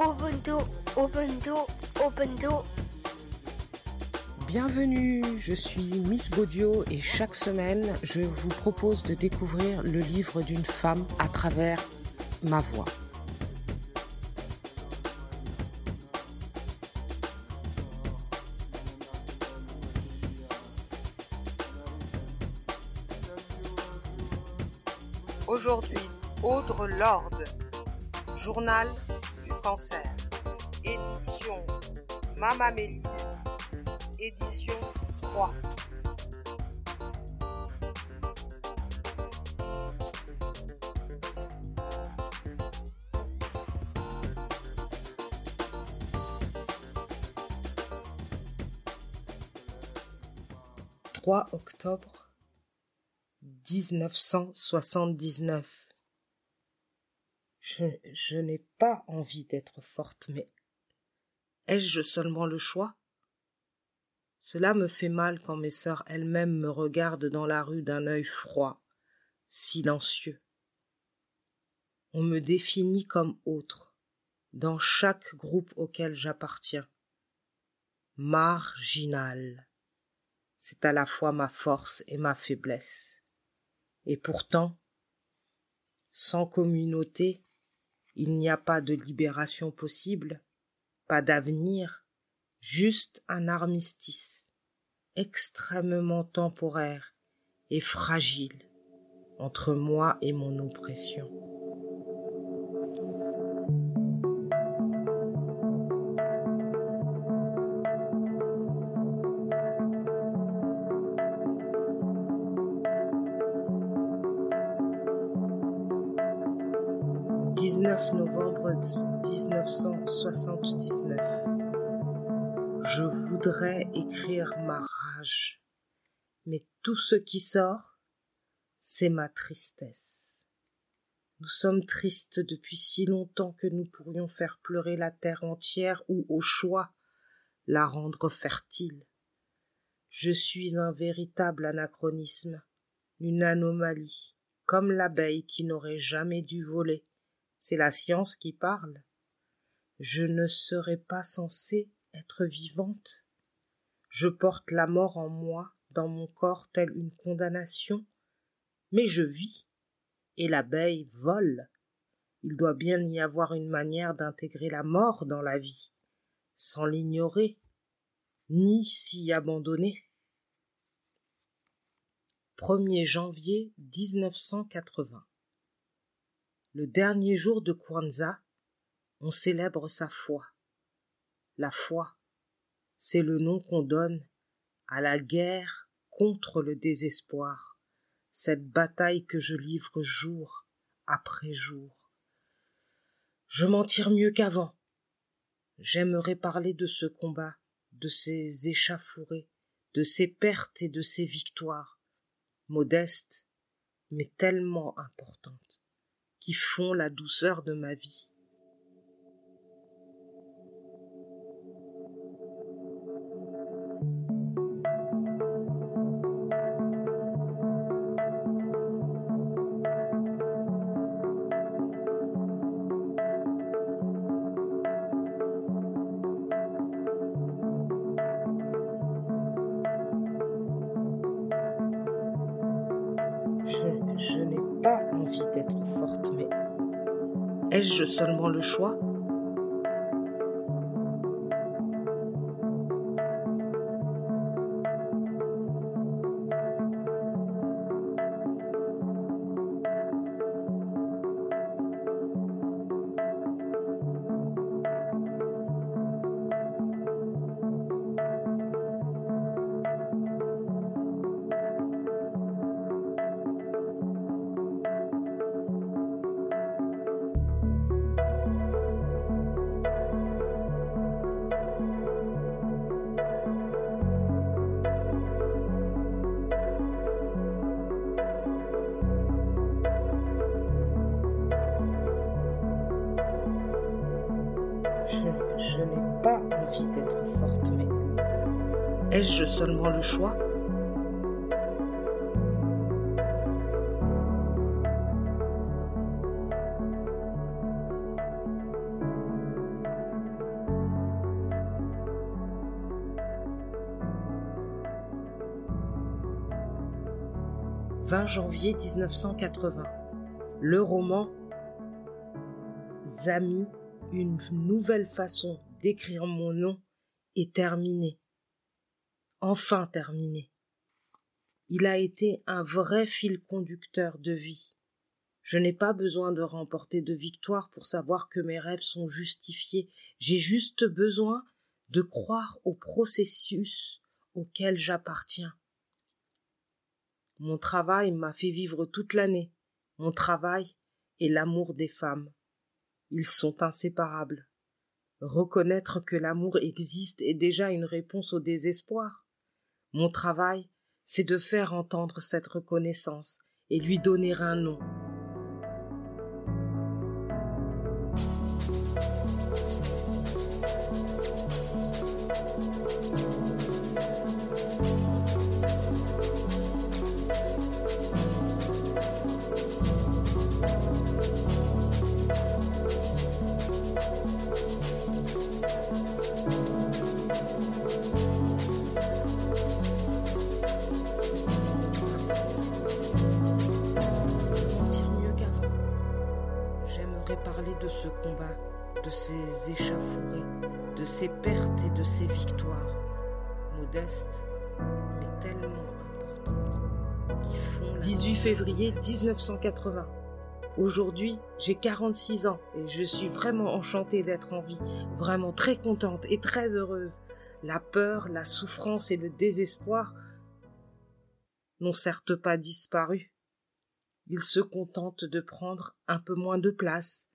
Ubuntu, Ubuntu, Ubuntu. Bienvenue, je suis Miss Baudio et chaque semaine, je vous propose de découvrir le livre d'une femme à travers ma voix. Aujourd'hui, Audre Lorde, Journal cancer, édition Mama Mélis, édition 3. « 3 octobre 1979. Je, n'ai pas envie d'être forte, mais ai-je seulement le choix? Cela me fait mal quand mes sœurs elles-mêmes me regardent dans la rue d'un œil froid, silencieux. On me définit comme autre, dans chaque groupe auquel j'appartiens. Marginal. C'est à la fois ma force et ma faiblesse. Et pourtant, sans communauté, il n'y a pas de libération possible, pas d'avenir, juste un armistice, extrêmement temporaire et fragile, entre moi et mon oppression. « 19 novembre 1979. Je voudrais écrire ma rage, mais tout ce qui sort, c'est ma tristesse. Nous sommes tristes depuis si longtemps que nous pourrions faire pleurer la terre entière ou, au choix, la rendre fertile. Je suis un véritable anachronisme, une anomalie, comme l'abeille qui n'aurait jamais dû voler. C'est la science qui parle. Je ne serais pas censée être vivante. Je porte la mort en moi, dans mon corps, telle une condamnation. Mais je vis, et l'abeille vole. Il doit bien y avoir une manière d'intégrer la mort dans la vie, sans l'ignorer, ni s'y abandonner. 1er janvier 1980. Le dernier jour de Kwanzaa, on célèbre sa foi. La foi, c'est le nom qu'on donne à la guerre contre le désespoir, cette bataille que je livre jour après jour. Je m'en tire mieux qu'avant. J'aimerais parler de ce combat, de ces échafourées, de ces pertes et de ces victoires, modestes, mais tellement importantes, qui font la douceur de ma vie. Ai-je seulement le choix? Ai-je seulement le choix « 20 janvier 1980. Le roman Amis, une nouvelle façon d'écrire mon nom est terminée. Enfin terminé. Il a été un vrai fil conducteur de vie. Je n'ai pas besoin de remporter de victoire pour savoir que mes rêves sont justifiés. J'ai juste besoin de croire au processus auquel j'appartiens. Mon travail m'a fait vivre toute l'année. Mon travail et l'amour des femmes. Ils sont inséparables. Reconnaître que l'amour existe est déjà une réponse au désespoir. Mon travail, c'est de faire entendre cette reconnaissance et lui donner un nom. De ces échauffourées, de ces pertes et de ces victoires, modestes, mais tellement importantes, qui font 18 février 1980. Aujourd'hui, j'ai 46 ans et je suis vraiment enchantée d'être en vie, vraiment très contente et très heureuse. La peur, la souffrance et le désespoir n'ont certes pas disparu. Ils se contentent de prendre un peu moins de place,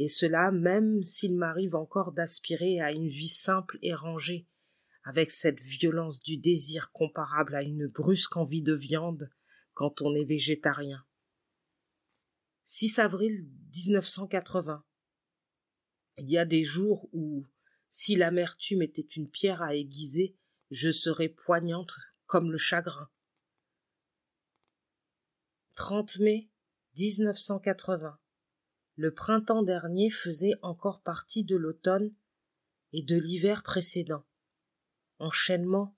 et cela même s'il m'arrive encore d'aspirer à une vie simple et rangée, avec cette violence du désir comparable à une brusque envie de viande quand on est végétarien. 6 avril 1980. Il y a des jours où, si l'amertume était une pierre à aiguiser, je serais poignante comme le chagrin. 30 mai 1980. Le printemps dernier faisait encore partie de l'automne et de l'hiver précédent. Enchaînement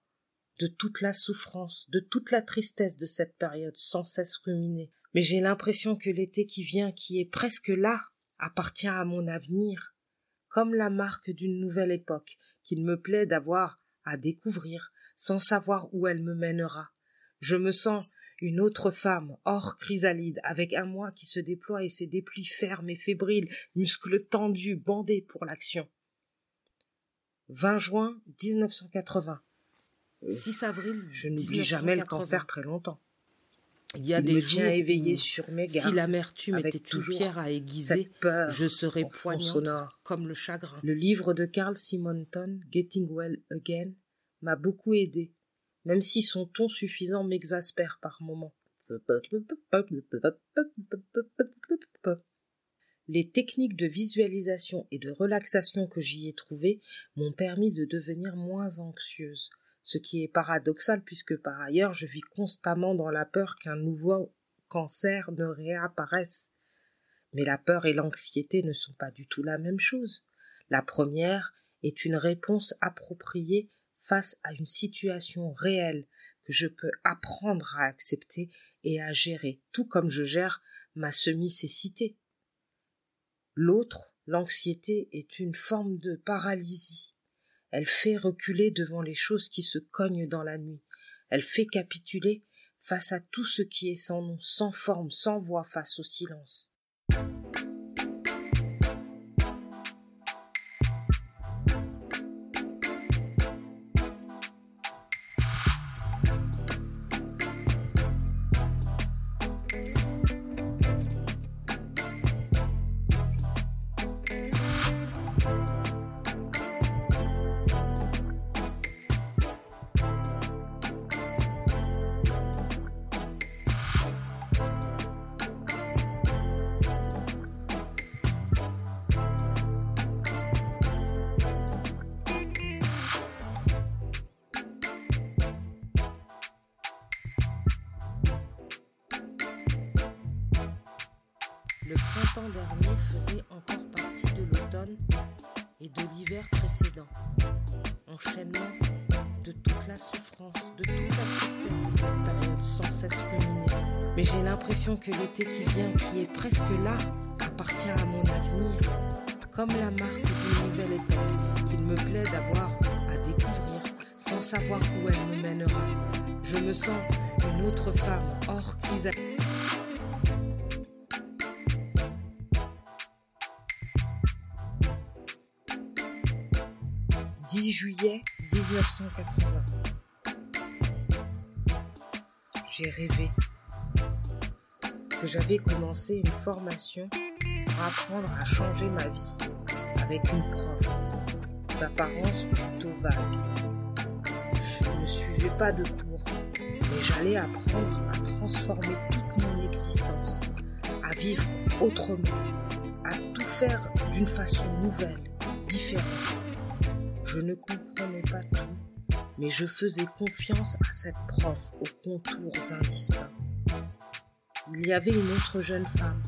de toute la souffrance, de toute la tristesse de cette période sans cesse ruminée. Mais j'ai l'impression que l'été qui vient, qui est presque là, appartient à mon avenir, comme la marque d'une nouvelle époque qu'il me plaît d'avoir à découvrir, sans savoir où elle me mènera. Je me sens une autre femme, hors chrysalide, avec un moi qui se déploie et se déplie ferme et fébrile, muscles tendus, bandés pour l'action. 20 juin 1980. 6 avril, je n'oublie jamais le cancer très longtemps. Il y a des chiens éveillés sur mes gardes. Si l'amertume était toujours pierre à aiguiser, peur je serais poignante comme le chagrin. Le livre de Carl Simonton, Getting Well Again, m'a beaucoup aidé même si son ton suffisant m'exaspère par moments. Les techniques de visualisation et de relaxation que j'y ai trouvées m'ont permis de devenir moins anxieuse, ce qui est paradoxal puisque par ailleurs je vis constamment dans la peur qu'un nouveau cancer ne réapparaisse. Mais la peur et l'anxiété ne sont pas du tout la même chose. La première est une réponse appropriée face à une situation réelle que je peux apprendre à accepter et à gérer, tout comme je gère ma semi-cécité. L'autre, l'anxiété, est une forme de paralysie. Elle fait reculer devant les choses qui se cognent dans la nuit. Elle fait capituler face à tout ce qui est sans nom, sans forme, sans voix, face au silence. Mais j'ai l'impression que l'été qui vient, qui est presque là, appartient à mon avenir, comme la marque d'une nouvelle époque qu'il me plaît d'avoir à découvrir sans savoir où elle me mènera. Je me sens une autre femme hors chrysalide. 10 juillet 1980. J'ai rêvé j'avais commencé une formation pour apprendre à changer ma vie avec une prof d'apparence plutôt vague. Je ne suivais pas de cours, mais j'allais apprendre à transformer toute mon existence, à vivre autrement, à tout faire d'une façon nouvelle, différente. Je ne comprenais pas tout, mais je faisais confiance à cette prof aux contours indistincts. Il y avait une autre jeune femme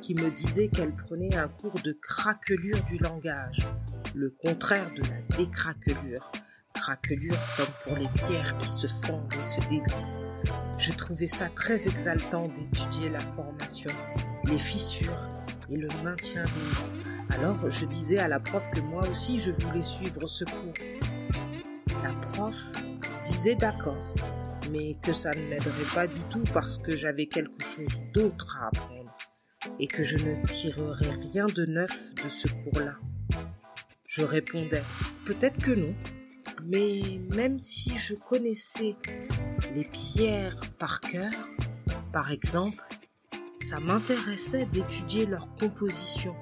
qui me disait qu'elle prenait un cours de craquelure du langage, le contraire de la décraquelure. Craquelure comme pour les pierres qui se fondent et se déglitent. Je trouvais ça très exaltant d'étudier la formation, les fissures et le maintien des mots alors je disais à la prof que moi aussi je voulais suivre ce cours. La prof disait d'accord, mais que ça ne m'aiderait pas du tout parce que j'avais quelque chose d'autre à apprendre et que je ne tirerais rien de neuf de ce cours-là. Je répondais peut-être que non, mais même si je connaissais les pierres par cœur, par exemple, ça m'intéressait d'étudier leur composition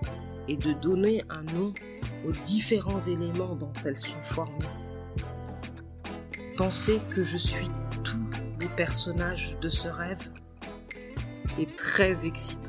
et de donner un nom aux différents éléments dont elles sont formées. Penser que je suis tous les personnages de ce rêve est très excitant.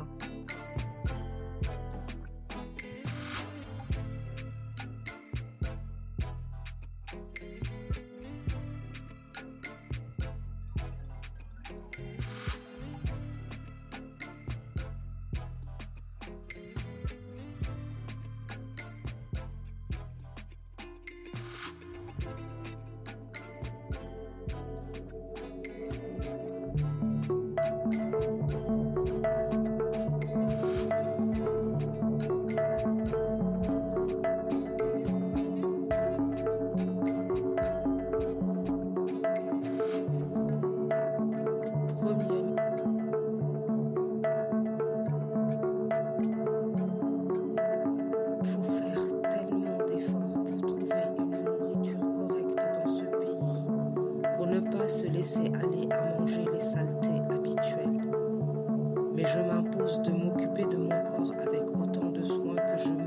mais je m'impose de m'occuper de mon corps avec autant de soin que je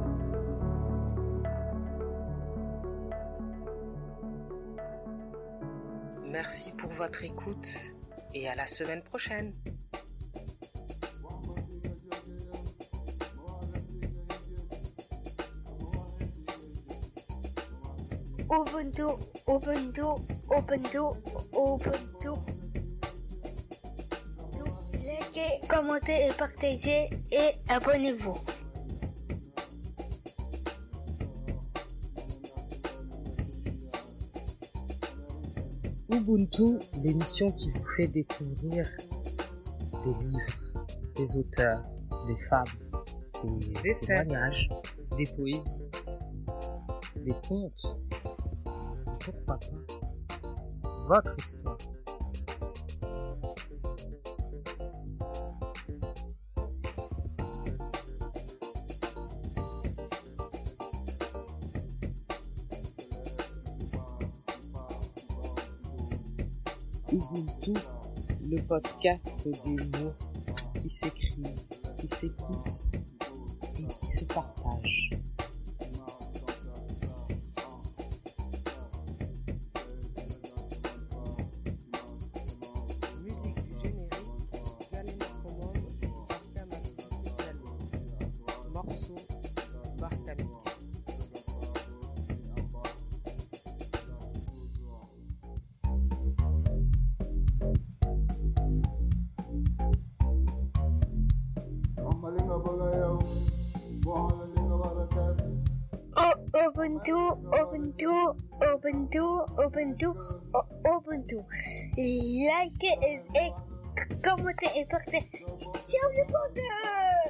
Merci pour votre écoute et à la semaine prochaine. Ubuntu, Ubuntu, Ubuntu, Ubuntu. Likez, commentez et partagez et abonnez-vous. Ubuntu, l'émission qui vous fait découvrir des livres, des auteurs, des femmes, des essais, témoignages, des poésies, des contes, et pourquoi pas? Votre histoire. Ubuntu, le podcast des mots qui s'écrivent, qui s'écoutent et qui se partagent. Amalinga bagayaw, bohalalinga barakat, O- Ubuntu, Ubuntu, Ubuntu, Ubuntu, O- Ubuntu. Like et, et commentez et partagez. Ciao les potes Et